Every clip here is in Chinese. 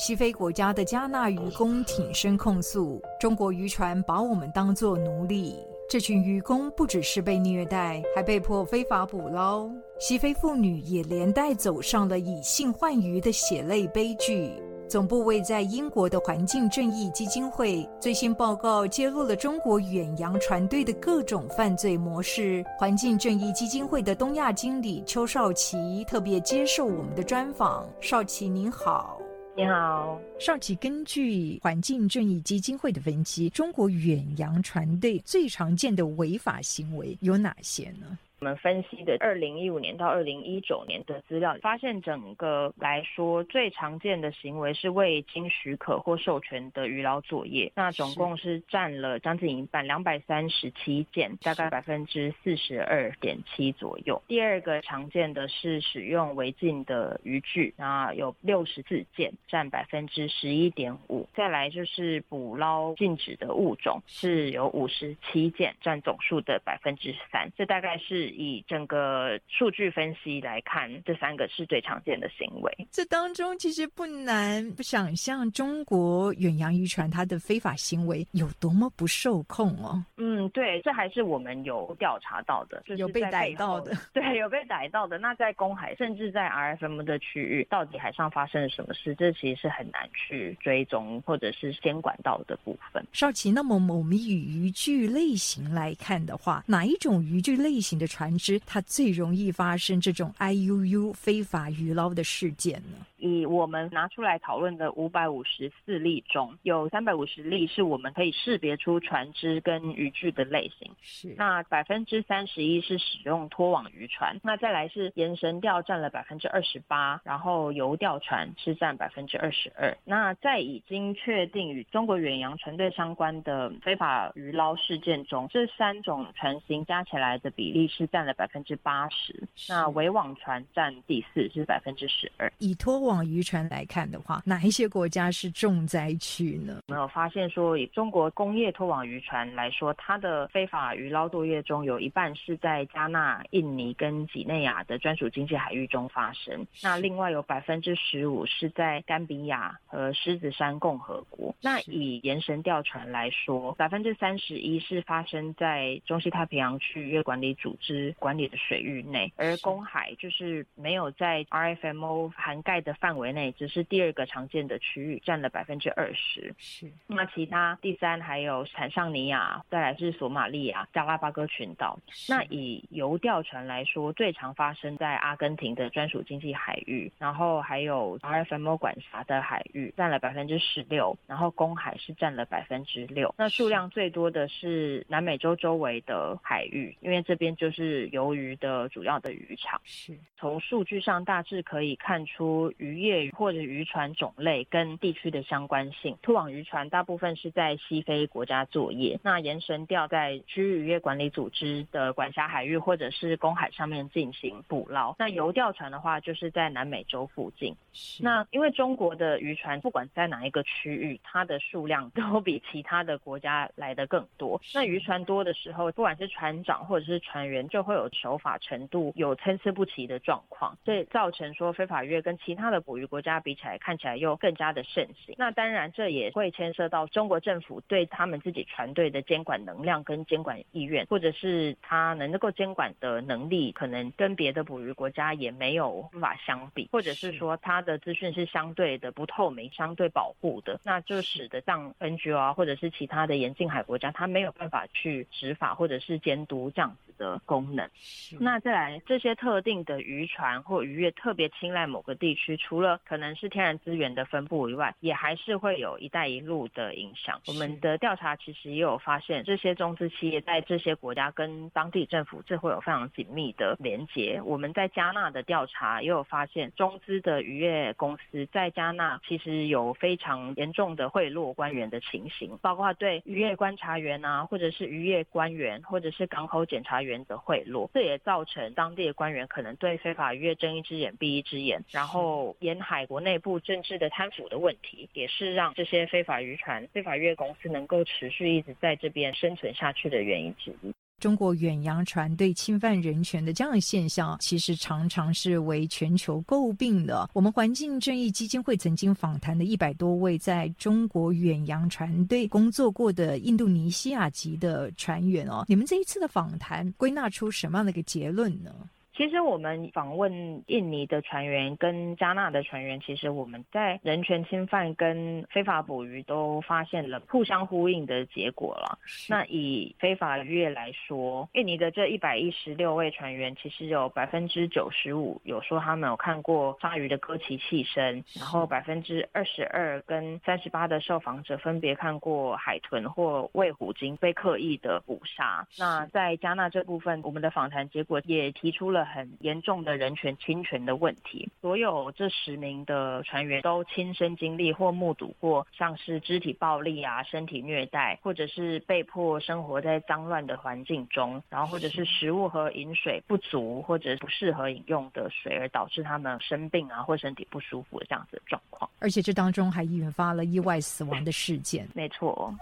西非国家的加纳渔工挺身控诉，中国渔船把我们当作奴隶。这群渔工不只是被虐待，还被迫非法捕捞。西非妇女也连带走上了以性换鱼的血泪悲剧。总部位在英国的环境正义基金会最新报告揭露了中国远洋船队的各种犯罪模式。环境正义基金会的东亚经理邱少奇特别接受我们的专访。少奇您好。你好，上期。根据环境正义基金会的分析，中国远洋船队最常见的违法行为有哪些呢？我们分析的二零一五年到二零一九年的资料，发现整个来说最常见的行为是未经许可或授权的渔捞作业，那总共是占了将近一半，两百三十七件，大概百分之四十二点七左右。第二个常见的是使用违禁的渔具，那有六十四件，占百分之十一点五。再来就是捕捞禁止的物种，是有五十七件，占总数的百分之三。这大概是。以整个数据分析来看，这三个是最常见的行为。这当中其实不难不想象，中国远洋渔船它的非法行为有多么不受控哦。嗯，对，这还是我们有调查到的，就是有被逮到的。对，有被逮到的。那在公海，甚至在 RFM 的区域，到底海上发生了什么事？这其实是很难去追踪或者是监管到的部分。少奇，那么我们以渔具类型来看的话，哪一种渔具类型的船？船只它最容易发生这种 IUU 非法渔捞的事件呢？以我们拿出来讨论的五百五十四例中，有三百五十例是我们可以识别出船只跟渔具的类型。是，那百分之三十一是使用拖网渔船，那再来是延绳钓占了百分之二十八，然后游钓船是占百分之二十二。那在已经确定与中国远洋船队相关的非法渔捞事件中，这三种船型加起来的比例是占了百分之八十。那围网船占第四，是百分之十二。以拖往渔船来看的话，哪一些国家是重灾区呢？没有发现说，以中国工业拖网渔船来说，它的非法渔捞作业中有一半是在加纳、印尼跟几内亚的专属经济海域中发生。那另外有百分之十五是在甘比亚和狮子山共和国。那以延绳钓船来说，百分之三十一是发生在中西太平洋区域管理组织管理的水域内，而公海就是没有在 RFMO 涵盖的。范围内只是第二个常见的区域，占了百分之二十。是，那其他第三还有坦桑尼亚，再来是索马利亚、加拉巴哥群岛。那以游钓船来说，最常发生在阿根廷的专属经济海域，然后还有 RFMO 管辖的海域，占了百分之十六。然后公海是占了百分之六。那数量最多的是南美洲周围的海域，因为这边就是鱿鱼的主要的渔场。是，从数据上大致可以看出。渔业或者渔船种类跟地区的相关性，拖网渔船大部分是在西非国家作业，那延绳钓在区域渔业管理组织的管辖海域或者是公海上面进行捕捞。那游钓船的话，就是在南美洲附近。那因为中国的渔船不管在哪一个区域，它的数量都比其他的国家来的更多。那渔船多的时候，不管是船长或者是船员，就会有守法程度有参差不齐的状况，所以造成说非法渔跟其他的。捕鱼国家比起来，看起来又更加的盛行。那当然，这也会牵涉到中国政府对他们自己船队的监管能量跟监管意愿，或者是他能够监管的能力，可能跟别的捕鱼国家也没有办法相比，或者是说他的资讯是相对的不透明、相对保护的，那就使得像 NGO 啊，或者是其他的沿近海国家，他没有办法去执法或者是监督这样子。的功能。那再来这些特定的渔船或渔业特别青睐某个地区，除了可能是天然资源的分布以外，也还是会有一带一路的影响。我们的调查其实也有发现，这些中资企业在这些国家跟当地政府这会有非常紧密的连接。我们在加纳的调查也有发现，中资的渔业公司在加纳其实有非常严重的贿赂官员的情形，包括对渔业观察员啊，或者是渔业官员，或者是港口检查员的贿赂，这也造成当地的官员可能对非法渔业睁一只眼闭一只眼，然后沿海国内部政治的贪腐的问题，也是让这些非法渔船、非法渔业公司能够持续一直在这边生存下去的原因之一。中国远洋船队侵犯人权的这样的现象，其实常常是为全球诟病的。我们环境正义基金会曾经访谈的一百多位在中国远洋船队工作过的印度尼西亚籍的船员哦，你们这一次的访谈归纳出什么样的一个结论呢？其实我们访问印尼的船员跟加纳的船员，其实我们在人权侵犯跟非法捕鱼都发现了互相呼应的结果了。那以非法渔业来说，印尼的这一百一十六位船员，其实有百分之九十五有说他们有看过鲨鱼的割鳍气声，然后百分之二十二跟三十八的受访者分别看过海豚或喂虎鲸被刻意的捕杀。那在加纳这部分，我们的访谈结果也提出了。很严重的人权侵权的问题，所有这十名的船员都亲身经历或目睹过像是肢体暴力啊、身体虐待，或者是被迫生活在脏乱的环境中，然后或者是食物和饮水不足或者不适合饮用的水，而导致他们生病啊或身体不舒服的这样子的状况。而且这当中还引发了意外死亡的事件。没错。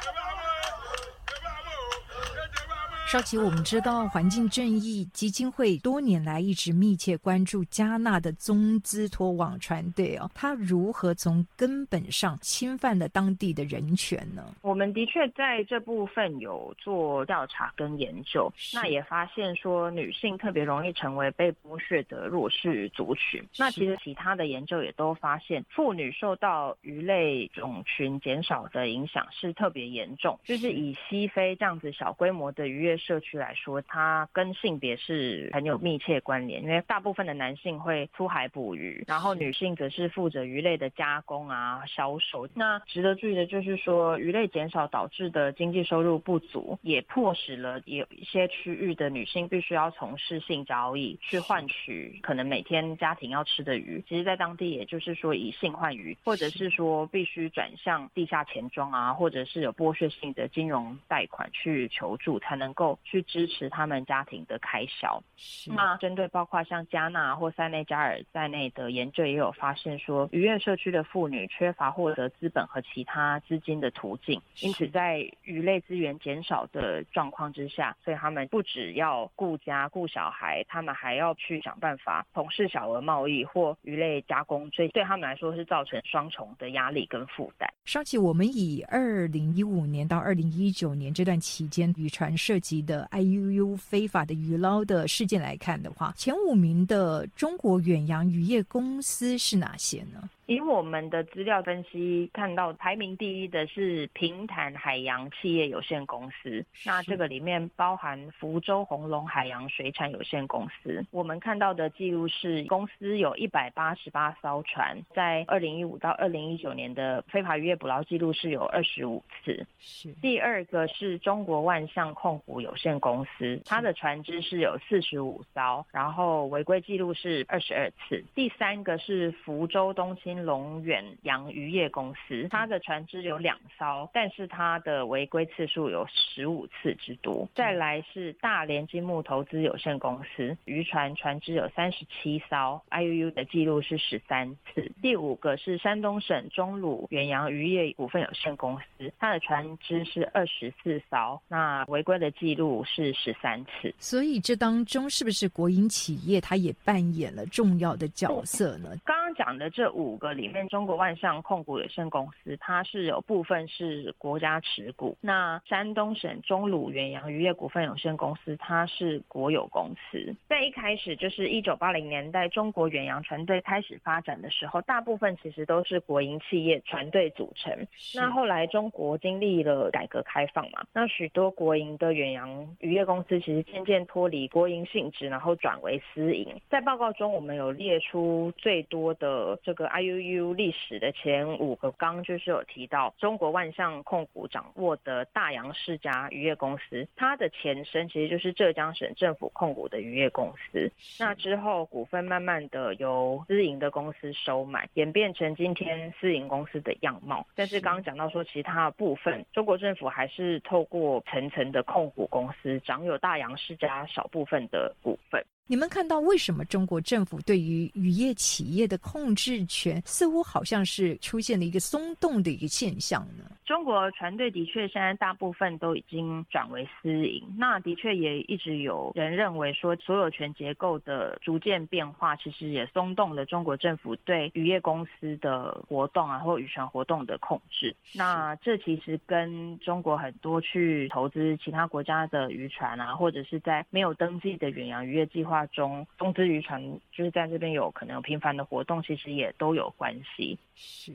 稍起，我们知道环境正义基金会多年来一直密切关注加纳的中资托网船队哦，它如何从根本上侵犯了当地的人权呢？我们的确在这部分有做调查跟研究，那也发现说女性特别容易成为被剥削的弱势族群。那其实其他的研究也都发现，妇女受到鱼类种群减少的影响是特别严重，就是以西非这样子小规模的渔业。社区来说，它跟性别是很有密切关联，因为大部分的男性会出海捕鱼，然后女性则是负责鱼类的加工啊、销售。那值得注意的就是说，鱼类减少导致的经济收入不足，也迫使了有一些区域的女性必须要从事性交易，去换取可能每天家庭要吃的鱼。其实，在当地，也就是说以性换鱼，或者是说必须转向地下钱庄啊，或者是有剥削性的金融贷款去求助，才能够。去支持他们家庭的开销。那针对包括像加纳或塞内加尔在内的研究，也有发现说，渔业社区的妇女缺乏获得资本和其他资金的途径，因此在鱼类资源减少的状况之下，所以他们不只要顾家顾小孩，他们还要去想办法从事小额贸易或鱼类加工，所以对他们来说是造成双重的压力跟负担。上期我们以二零一五年到二零一九年这段期间渔船涉及的 IUU 非法的渔捞的事件来看的话，前五名的中国远洋渔业公司是哪些呢？以我们的资料分析，看到排名第一的是平潭海洋企业有限公司。那这个里面包含福州红龙海洋水产有限公司。我们看到的记录是，公司有一百八十八艘船，在二零一五到二零一九年的非法渔业捕捞记录是有二十五次。是第二个是中国万象控股有限公司，它的船只是有四十五艘，然后违规记录是二十二次。第三个是福州东兴。龙远洋渔业公司，它的船只有两艘，但是它的违规次数有十五次之多。再来是大连金木投资有限公司，渔船船只有三十七艘，IUU 的记录是十三次。第五个是山东省中鲁远洋渔业股份有限公司，它的船只是二十四艘，那违规的记录是十三次。所以这当中是不是国营企业它也扮演了重要的角色呢？刚刚讲的这五个。个里面，中国万象控股有限公司，它是有部分是国家持股。那山东省中鲁远洋渔业股份有限公司，它是国有公司。在一开始，就是一九八零年代，中国远洋船队开始发展的时候，大部分其实都是国营企业船队组成。那后来中国经历了改革开放嘛，那许多国营的远洋渔业公司其实渐渐脱离国营性质，然后转为私营。在报告中，我们有列出最多的这个 IUU 历史的前五个纲，就是有提到中国万象控股掌握的大洋世家渔业公司，它的前身其实就是浙江省政府控股的渔业公司。那之后股份慢慢的由私营的公司收买，演变成今天私营公司的样貌。但是刚刚讲到说，其他部分，中国政府还是透过层层的控股公司，掌有大洋世家少部分的股份。你们看到为什么中国政府对于渔业企业的控制权似乎好像是出现了一个松动的一个现象呢？中国船队的确现在大部分都已经转为私营，那的确也一直有人认为说，所有权结构的逐渐变化，其实也松动了中国政府对渔业公司的活动啊，或渔船活动的控制。那这其实跟中国很多去投资其他国家的渔船啊，或者是在没有登记的远洋渔业计划。中中资渔船就是在这边有可能有频繁的活动，其实也都有关系。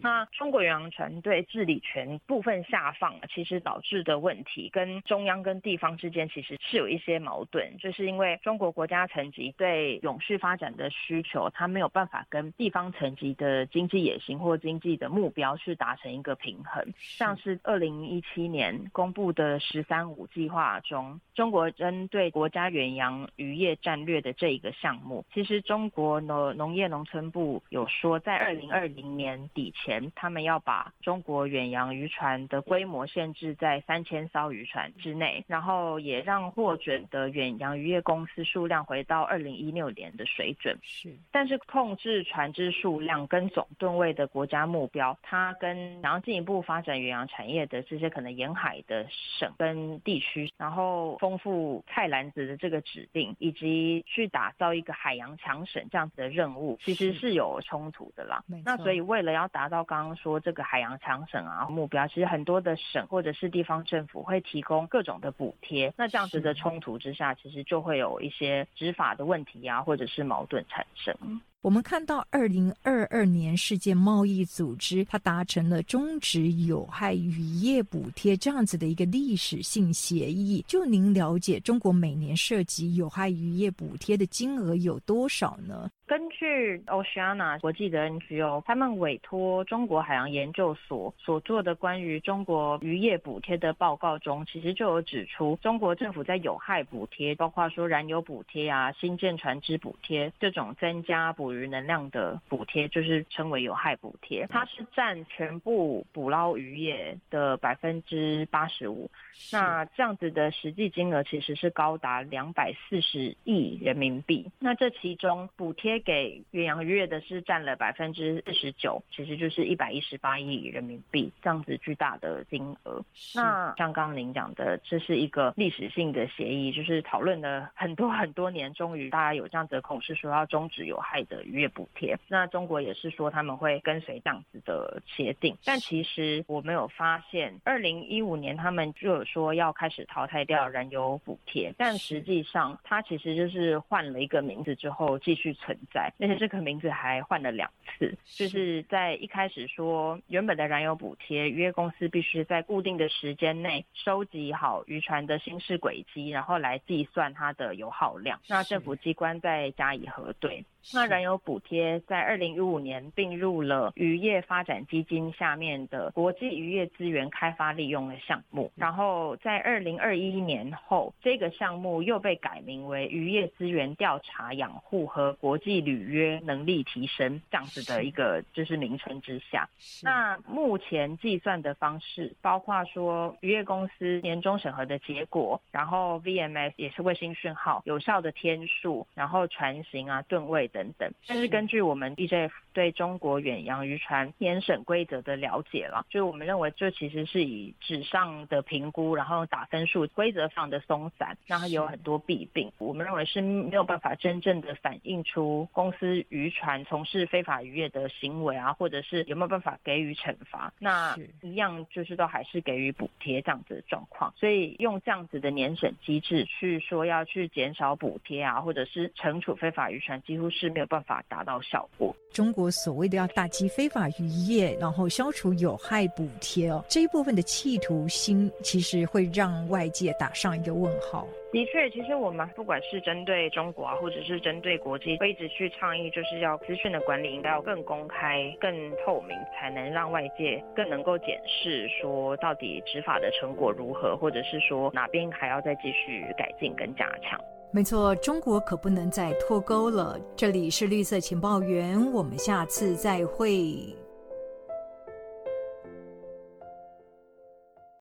那中国远洋船队治理权部分下放，其实导致的问题跟中央跟地方之间其实是有一些矛盾，就是因为中国国家层级对永续发展的需求，它没有办法跟地方层级的经济野心或经济的目标去达成一个平衡。像是二零一七年公布的“十三五”计划中，中国针对国家远洋渔业战略的这一个项目，其实中国农农业农村部有说，在二零二零年底前，他们要把中国远洋渔船的规模限制在三千艘渔船之内，然后也让获准的远洋渔业公司数量回到二零一六年的水准。是，但是控制船只数量跟总吨位的国家目标，它跟然后进一步发展远洋产业的这些可能沿海的省跟地区，然后丰富菜篮子的这个指令，以及去打造一个海洋强省这样子的任务，其实是有冲突的啦。那所以为了要达到刚刚说这个海洋强省啊目标，其实很多的省或者是地方政府会提供各种的补贴。那这样子的冲突之下，其实就会有一些执法的问题啊，或者是矛盾产生。我们看到，二零二二年世界贸易组织它达成了终止有害渔业补贴这样子的一个历史性协议。就您了解，中国每年涉及有害渔业补贴的金额有多少呢？根据 Oceana 国际的 NGO，他们委托中国海洋研究所所做的关于中国渔业补贴的报告中，其实就有指出，中国政府在有害补贴，包括说燃油补贴啊、新建船只补贴这种增加补捕鱼能量的补贴，就是称为有害补贴，它是占全部捕捞渔业的百分之八十五。那这样子的实际金额其实是高达两百四十亿人民币。那这其中补贴给远洋渔业的是占了百分之四十九，其实就是一百一十八亿人民币这样子巨大的金额。那像刚刚您讲的，这是一个历史性的协议，就是讨论了很多很多年，终于大家有这样子的共识，说要终止有害的渔业补贴。那中国也是说他们会跟随这样子的协定，但其实我没有发现，二零一五年他们就有说要开始淘汰掉燃油补贴，但实际上它其实就是换了一个名字之后继续存。在，而且这个名字还换了两次，就是在一开始说原本的燃油补贴，渔业公司必须在固定的时间内收集好渔船的行驶轨迹，然后来计算它的油耗量，那政府机关再加以核对。那燃油补贴在二零一五年并入了渔业发展基金下面的国际渔业资源开发利用的项目，然后在二零二一年后，这个项目又被改名为渔业资源调查养护和国际履约能力提升这样子的一个就是名称之下。那目前计算的方式包括说渔业公司年终审核的结果，然后 VMS 也是卫星讯号有效的天数，然后船型啊吨位。等等。但是根据我们 DJF 对中国远洋渔船年审规则的了解了，就是我们认为这其实是以纸上的评估，然后打分数，规则上的松散，那它有很多弊病。我们认为是没有办法真正的反映出公司渔船从事非法渔业的行为啊，或者是有没有办法给予惩罚。那一样就是都还是给予补贴这样子的状况。所以用这样子的年审机制去说要去减少补贴啊，或者是惩处非法渔船，几乎是没有办法达到效果。中国所谓的要打击非法渔业，然后消除有害补贴哦，这一部分的企图心，其实会让外界打上一个问号。的确，其实我们不管是针对中国啊，或者是针对国际，会一直去倡议，就是要资讯的管理应该要更公开、更透明，才能让外界更能够检视说到底执法的成果如何，或者是说哪边还要再继续改进跟加强。没错，中国可不能再脱钩了。这里是绿色情报员，我们下次再会。